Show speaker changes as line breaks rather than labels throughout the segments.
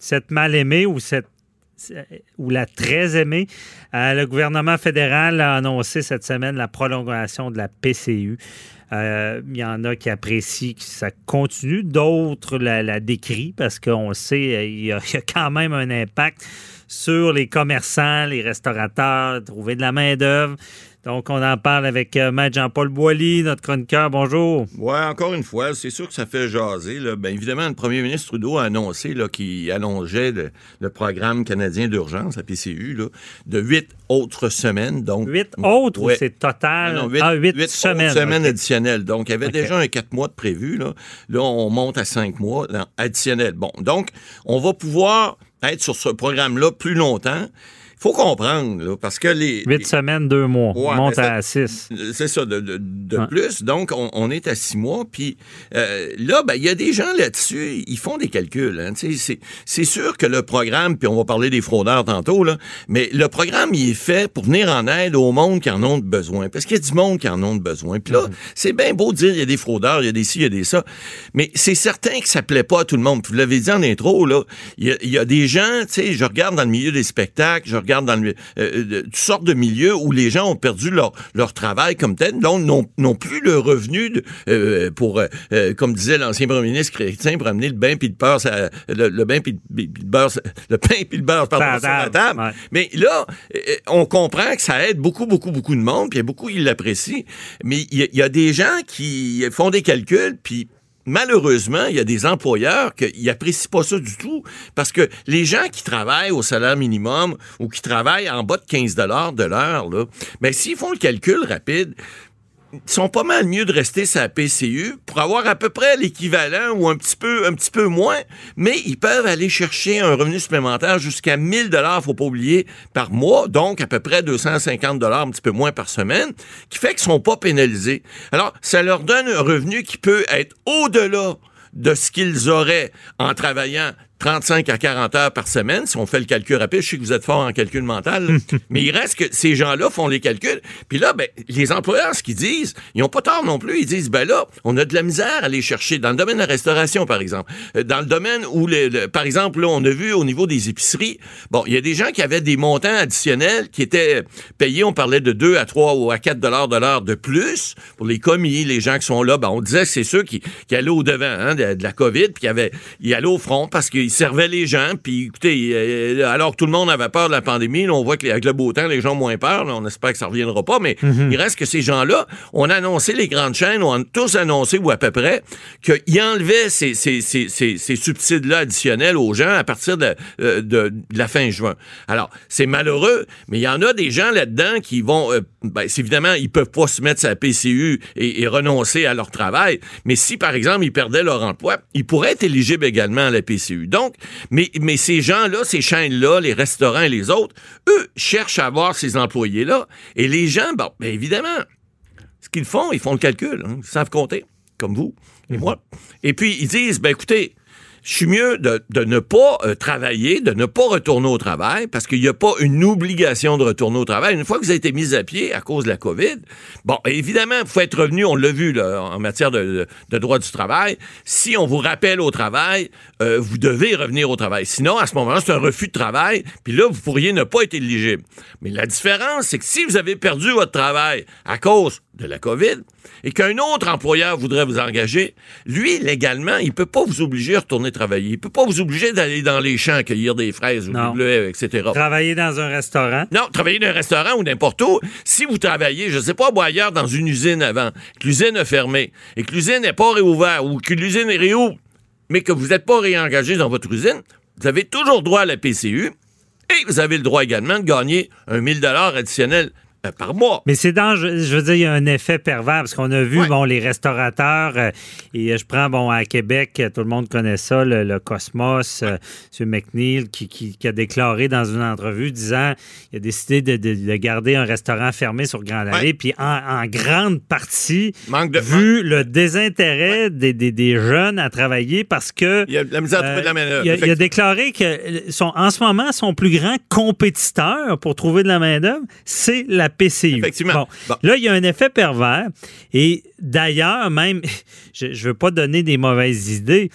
cette mal aimée ou cette la très aimée. Euh, le gouvernement fédéral a annoncé cette semaine la prolongation de la PCU. Euh, il y en a qui apprécient que ça continue, d'autres la, la décrient parce qu'on sait euh, il y, y a quand même un impact sur les commerçants, les restaurateurs, trouver de la main-d'œuvre. Donc, on en parle avec euh, Maître Jean-Paul Boilly, notre chroniqueur. Bonjour.
Oui, encore une fois, c'est sûr que ça fait jaser. Là. Bien évidemment, le premier ministre Trudeau a annoncé qu'il allongeait le, le, programme canadien d'urgence, la PCU, là, de huit autres semaines. Donc,
huit autres ouais. c'est total?
Non, huit,
ah, huit,
huit
semaines.
semaines okay. additionnelles. Donc, il y avait okay. déjà un quatre mois de prévu. Là. là, on monte à cinq mois additionnels. Bon, donc, on va pouvoir être sur ce programme-là plus longtemps faut comprendre, là, parce que les...
Huit semaines, deux mois. Ouais, on monte à six.
C'est ça, de, de, de ouais. plus. Donc, on, on, est à six mois. Puis euh, là, ben, il y a des gens là-dessus, ils font des calculs. Hein, c'est sûr que le programme, puis on va parler des fraudeurs tantôt, là, mais le programme, il est fait pour venir en aide au monde qui en ont besoin. Parce qu'il y a du monde qui en ont besoin. Puis là, mm -hmm. c'est bien beau de dire, il y a des fraudeurs, il y a des ci, il y a des ça. Mais c'est certain que ça plaît pas à tout le monde. Vous l'avez dit en intro, là, il y, y a des gens, tu sais, je regarde dans le milieu des spectacles, je regarde dans le, euh, toutes sortes de milieux où les gens ont perdu leur, leur travail comme tel, donc n'ont plus le revenu de, euh, pour, euh, comme disait l'ancien premier ministre chrétien, pour amener le bain puis le beurre, le, le, bain puis le, le, beurre, le pain puis le beurre pardon, sur la table. Ouais. Mais là, on comprend que ça aide beaucoup, beaucoup, beaucoup de monde, puis beaucoup ils l'apprécient. Mais il y, y, a des gens qui font des calculs, puis malheureusement, il y a des employeurs qui n'apprécient pas ça du tout parce que les gens qui travaillent au salaire minimum ou qui travaillent en bas de 15 de l'heure, ben, s'ils font le calcul rapide, sont pas mal mieux de rester la PCU pour avoir à peu près l'équivalent ou un petit peu un petit peu moins, mais ils peuvent aller chercher un revenu supplémentaire jusqu'à 1000 dollars, faut pas oublier, par mois, donc à peu près 250 dollars, un petit peu moins par semaine, qui fait qu'ils sont pas pénalisés. Alors, ça leur donne un revenu qui peut être au-delà de ce qu'ils auraient en travaillant 35 à 40 heures par semaine, si on fait le calcul rapide, je sais que vous êtes fort en calcul mental, mais il reste que ces gens-là font les calculs. Puis là, ben, les employeurs, ce qu'ils disent, ils n'ont pas tort non plus. Ils disent, ben là, on a de la misère à aller chercher dans le domaine de la restauration, par exemple. Dans le domaine où, le, par exemple, là, on a vu au niveau des épiceries, bon, il y a des gens qui avaient des montants additionnels qui étaient payés, on parlait de 2 à 3 ou à 4 dollars de l'heure de plus pour les commis, les gens qui sont là. Ben, on disait que c'est ceux qui, qui allaient au devant hein, de, de, la COVID, puis qui avaient, ils allaient au front parce qu'ils servait les gens. Puis écoutez, euh, alors que tout le monde avait peur de la pandémie, là, on voit qu'avec le beau temps, les gens ont moins peur. Là, on espère que ça ne reviendra pas. Mais mm -hmm. il reste que ces gens-là, on a annoncé, les grandes chaînes ont tous annoncé, ou à peu près, qu'ils enlevaient ces, ces, ces, ces, subsides-là additionnels aux gens à partir de, euh, de, de la fin juin. Alors, c'est malheureux, mais il y en a des gens là-dedans qui vont... Euh, ben, évidemment, ils peuvent pas se mettre sa PCU et, et renoncer à leur travail. Mais si, par exemple, ils perdaient leur emploi, ils pourraient être éligibles également à la PCU. Donc, mais, mais ces gens-là, ces chaînes-là, les restaurants et les autres, eux, cherchent à avoir ces employés-là. Et les gens, bon, bien évidemment, ce qu'ils font, ils font le calcul. Hein, ils savent compter, comme vous et moi. Et puis, ils disent, ben écoutez, je suis mieux de, ne pas euh, travailler, de ne pas retourner au travail, parce qu'il n'y a pas une obligation de retourner au travail. Une fois que vous avez été mis à pied à cause de la COVID, bon, évidemment, il faut être revenu, on l'a vu là, en matière de, droit du travail. Si on vous rappelle au travail, euh, vous devez revenir au travail. Sinon, à ce moment-là, c'est un refus de travail, puis là, vous pourriez ne pas être éligible. Mais la différence, c'est que si vous avez perdu votre travail à cause de la COVID et qu'un autre employeur voudrait vous engager, lui, légalement, il peut pas vous obliger à retourner travailler. Il peut pas vous obliger d'aller dans les champs cueillir des fraises ou des bleuets, etc.
Travailler dans un restaurant?
Non, travailler dans un restaurant ou n'importe où. Si vous travaillez, je sais pas, moi, ailleurs, dans une usine avant, que l'usine a fermé et que l'usine n'est pas réouverte ou que l'usine est réouverte, mais que vous n'êtes pas réengagé dans votre usine, vous avez toujours droit à la PCU et vous avez le droit également de gagner un 1000 dollars additionnel par mois.
Mais c'est dans, je, veux dire, il y a un effet pervers parce qu'on a vu, bon, les restaurateurs, euh, et je prends, bon, à Québec, tout le monde connaît ça, le, Cosmos, M. McNeil, qui, a déclaré dans une entrevue disant il a décidé de, garder un restaurant fermé sur Grand Allée, puis en, grande partie, vu le désintérêt des, jeunes à travailler parce que.
Il y a la misère de la main
il, il, a déclaré que son, en ce moment, son plus grand compétiteur pour trouver de la main-d'œuvre, c'est la PCU.
Effectivement.
Là, il y a un effet pervers. Et d'ailleurs, même, je ne veux pas donner des mauvaises idées,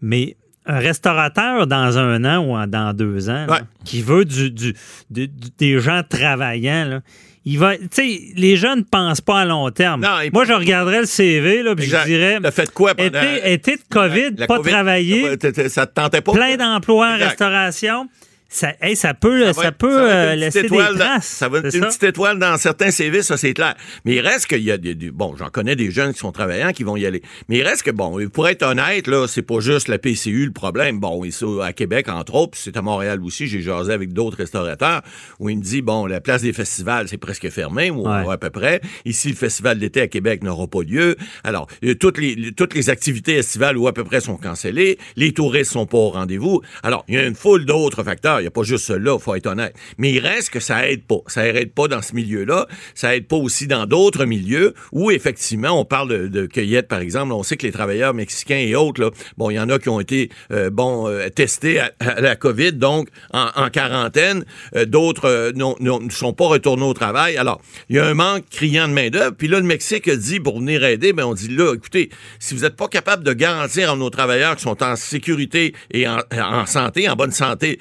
mais un restaurateur dans un an ou dans deux ans qui veut du, des gens travaillants, il va, tu sais, les gens ne pensent pas à long terme. Moi, je regarderais le CV, là, puis je dirais.
T'as fait quoi pendant...
été, de COVID, pas travailler.
Ça te tentait pas?
Plein d'emplois en restauration ça, ça peut, ça, peut euh, laisser des traces.
ça va être une petite étoile dans certains CV, ça c'est clair. Mais il reste qu'il y a des, bon, j'en connais des jeunes qui sont travaillants qui vont y aller. Mais il reste que bon, pour être honnête là, c'est pas juste la PCU le problème. Bon, ici à Québec entre autres, c'est à Montréal aussi, j'ai jasé avec d'autres restaurateurs où il me dit bon, la place des festivals c'est presque fermé ou à peu près. Ici le festival d'été à Québec n'aura pas lieu. Alors toutes les toutes les activités estivales ou à peu près sont cancellées, les touristes sont pas au rendez-vous. Alors il y a une foule d'autres facteurs il n'y a pas juste cela, faut être honnête. Mais il reste que ça aide pas. Ça aide pas dans ce milieu-là. Ça aide pas aussi dans d'autres milieux où, effectivement, on parle de, cueillette, par exemple. On sait que les travailleurs mexicains et autres, là, bon, il y en a qui ont été, euh, bon, euh, testés à, la COVID, donc en, quarantaine. Euh, d'autres ne sont pas retournés au travail. Alors, il y a un manque criant de main-d'œuvre. Puis là, le Mexique dit, pour venir aider, ben, on dit là, écoutez, si vous n'êtes pas capable de garantir à nos travailleurs qui sont en sécurité et en, santé, en bonne santé,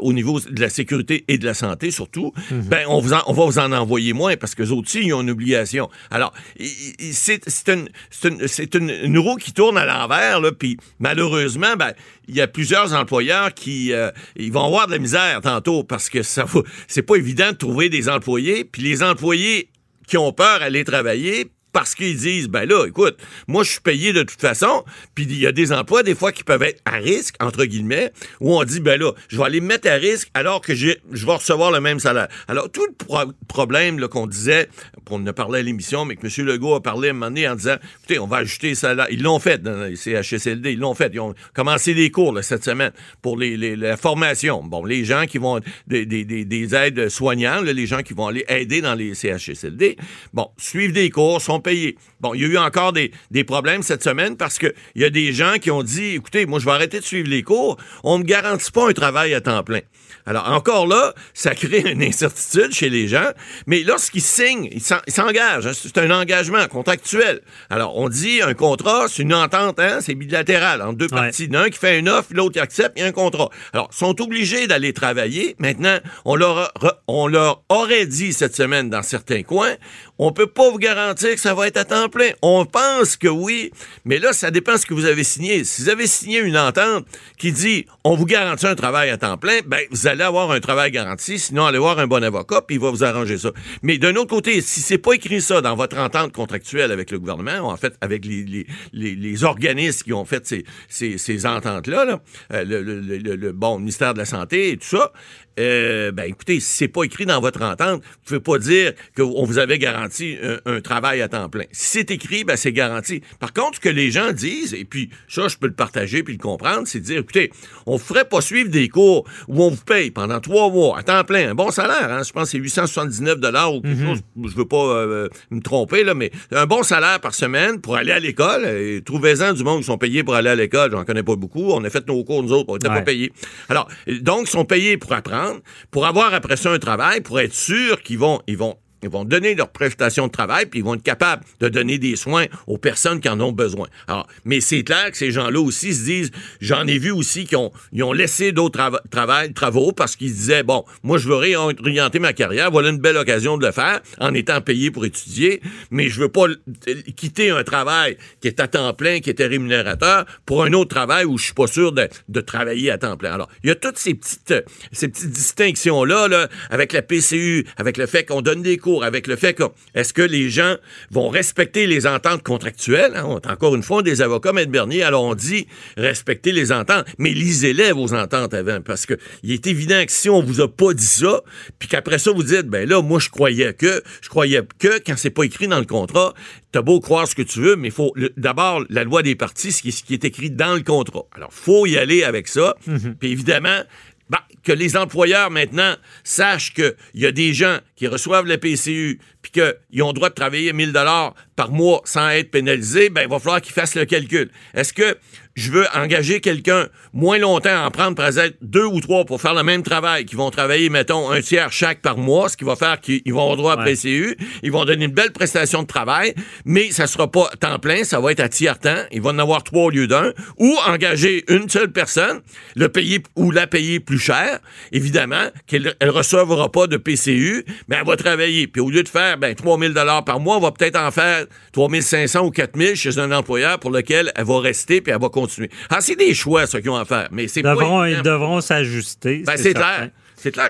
au niveau de la sécurité et de la santé surtout, mhm. ben on, vous on va vous en envoyer moins parce que eux aussi, ils ont une obligation. Alors, c'est une, une, une, roue qui tourne à l'envers, puis malheureusement, ben, il y a plusieurs employeurs qui euh, ils vont avoir de la misère tantôt parce que ça c'est pas évident de trouver des employés, puis les employés qui ont peur d'aller travailler, parce qu'ils disent, ben là, écoute, moi, je suis payé de toute façon, puis il y a des emplois, des fois, qui peuvent être à risque, entre guillemets, où on dit, ben là, je vais aller me mettre à risque alors que je vais recevoir le même salaire. Alors, tout le problème qu'on disait, on ne parlait à l'émission, mais que M. Legault a parlé à un moment donné en disant, écoutez, on va ajouter ça là. Ils l'ont fait dans les CHSLD, ils l'ont fait. Ils ont commencé des cours cette semaine pour les, la formation. Bon, les gens qui vont, des, des, des aides soignants, les gens qui vont aller aider dans les CHSLD, bon, suivent des cours, sont 被 Bon, il y a eu encore des, problèmes cette semaine parce qu'il y a des gens qui ont dit, écoutez, moi, je vais arrêter de suivre les cours. On ne me garantit pas un travail à temps plein. Alors, encore là, ça crée une incertitude chez les gens, mais lorsqu'ils signent, ils s'engagent. Hein, c'est un engagement contractuel. Alors, on dit un contrat, c'est une entente, hein, c'est bilatéral entre deux parties. L'un qui fait une offre, l'autre accepte, il y a un contrat. Alors, ils sont obligés d'aller travailler. Maintenant, on leur, on leur aurait dit cette semaine dans certains coins, on peut pas vous garantir que ça va être à temps plein. On pense que oui, mais là, ça dépend de ce que vous avez signé. Si vous avez signé une entente qui dit on vous garantit un travail à temps plein, ben vous allez avoir un travail garanti. Sinon, allez voir un bon avocat puis il va vous arranger ça. Mais d'un autre côté, si c'est pas écrit ça dans votre entente contractuelle avec le gouvernement, en fait avec les, organismes qui ont fait ces, ces, ententes là, euh, le, bon ministère de la santé et tout ça, euh, ben écoutez, si c'est pas écrit dans votre entente, vous pouvez pas dire qu'on vous avait garanti un, travail à temps plein. C'est écrit, ben c'est garanti. Par contre, ce que les gens disent, et puis ça, je peux le partager puis le comprendre, c'est de dire, écoutez, on ferait pas suivre des cours où on vous paye pendant trois mois à temps plein, un bon salaire, hein, je pense que c'est 879 dollars ou quelque mhm. chose, je veux pas euh, me tromper, là, mais un bon salaire par semaine pour aller à l'école. Trouvez-en du monde qui sont payés pour aller à l'école, j'en connais pas beaucoup. On a fait nos cours, nous autres, on n'était pas payés. Alors, donc, ils sont payés pour apprendre pour avoir après ça un travail, pour être sûr qu'ils vont, ils vont ils vont donner leur prestation de travail, puis ils vont être capables de donner des soins aux personnes qui en ont besoin. Alors, mais c'est clair que ces gens-là aussi se disent, j'en ai vu aussi qui ont, ils ont laissé d'autres travaux parce qu'ils disaient, bon, moi je veux réorienter ma carrière, voilà une belle occasion de le faire en étant payé pour étudier, mais je veux pas quitter un travail qui est à temps plein, qui était rémunérateur, pour un autre travail où je suis pas sûr de, travailler à temps plein. Alors, il y a toutes ces petites, distinctions-là, là, avec la PCU, avec le fait qu'on donne des cours avec le fait que est-ce que les gens vont respecter les ententes contractuelles? Hein? Encore une fois des avocats, M. Bernier, alors on dit respecter les ententes, mais lisez-les vos ententes avant, parce que il est évident que si on vous a pas dit ça, puis qu'après ça vous dites, ben là, moi je croyais que, je croyais que, quand c'est pas écrit dans le contrat, t'as beau croire ce que tu veux, mais il faut d'abord la loi des parties, ce qui, ce qui, est écrit dans le contrat. Alors, faut y aller avec ça. Mm-hmm. Puis évidemment, que les employeurs maintenant sachent qu'il y a des gens qui reçoivent la PCU puis qu'ils ont le droit de travailler 1000 dollars par mois sans être pénalisés, ben il va falloir qu'ils fassent le calcul. Est-ce que je veux engager quelqu'un moins longtemps, en prendre peut-être deux ou trois pour faire le même travail, qui vont travailler, mettons, un tiers chaque par mois, ce qui va faire qu'ils vont avoir droit à PCU, ils vont donner une belle prestation de travail, mais ça sera pas temps plein, ça va être à tiers-temps, ils vont en avoir trois au lieu d'un, ou engager une seule personne, le payer ou la payer plus cher, évidemment, qu'elle ne recevra pas de PCU, mais elle va travailler. Puis au lieu de faire ben, 3 000 par mois, on va peut-être en faire 3 500 ou 4 000 chez un employeur pour lequel elle va rester puis elle va continuer. Ah, c'est des choix, ce qu'ils ont à faire, mais c'est
pas Ils devront s'ajuster.
Ben, c'est clair.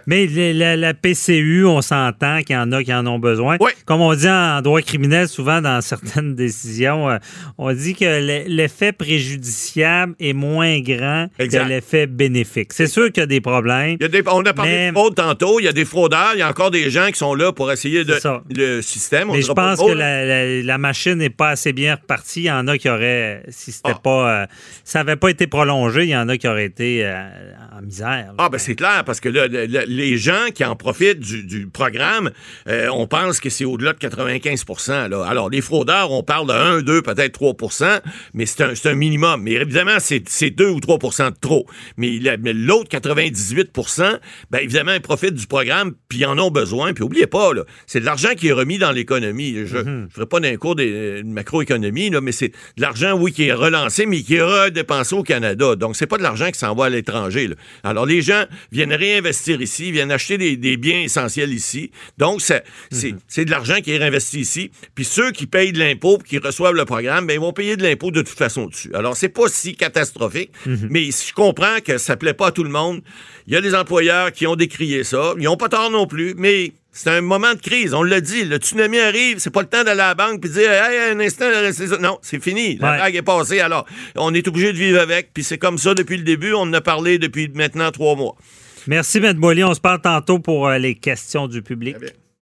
Mais la, PCU, on s'entend qu'il y en a qui en ont besoin. Comme on dit en droit criminel, souvent dans certaines décisions, euh, on dit que l'effet préjudiciable est moins grand que l'effet bénéfique. C'est sûr qu'il y a des problèmes.
on a parlé de fraude tantôt. Il y a des fraudeurs. Il y a encore des gens qui sont là pour essayer de, le système.
mais je pense que la, machine n'est pas assez bien repartie. Il y en a qui auraient, si c'était ah. pas, euh, ça n'avait pas été prolongé, il y en a qui auraient été euh, en misère.
ah, ben c'est clair, parce que là, les gens qui en profitent du, programme, euh, on pense que c'est au-delà de 95 là. Alors, les fraudeurs, on parle de 1, 2, peut-être 3% mais c'est un, un, minimum. Mais évidemment, c'est 2 ou 3% de trop. Mais, l'autre 98% ben évidemment, ils profitent du programme, puis ils en ont besoin. Puis oubliez pas, c'est de l'argent qui est remis dans l'économie. Je ne mm-hmm. ferai pas d'un cours de, macroéconomie, mais c'est de l'argent, oui, qui est relancé, mais qui est redépensé au Canada. Donc, c'est pas de l'argent qui s'en va à l'étranger. Alors, les gens viennent réinvestir ici, viennent acheter des, biens essentiels ici. Donc, c'est de l'argent qui est réinvesti ici. Puis ceux qui payent de l'impôt qui reçoivent le programme, ben, ils vont payer de l'impôt de toute façon dessus. Alors, c'est pas si catastrophique, mhm. mais je comprends que ça plaît pas à tout le monde. Il y a des employeurs qui ont décrié ça. Ils n'ont pas tort non plus, mais c'est un moment de crise. On l'a dit. Le tsunami arrive. C'est pas le temps d'aller à la banque puis dire, hey, un instant, non, c'est fini. La vague est passée. Alors, on est obligé de vivre avec. Puis c'est comme ça depuis le début. On en a parlé depuis maintenant trois mois.
Merci, M. Boily. On se parle tantôt pour euh, les questions du public.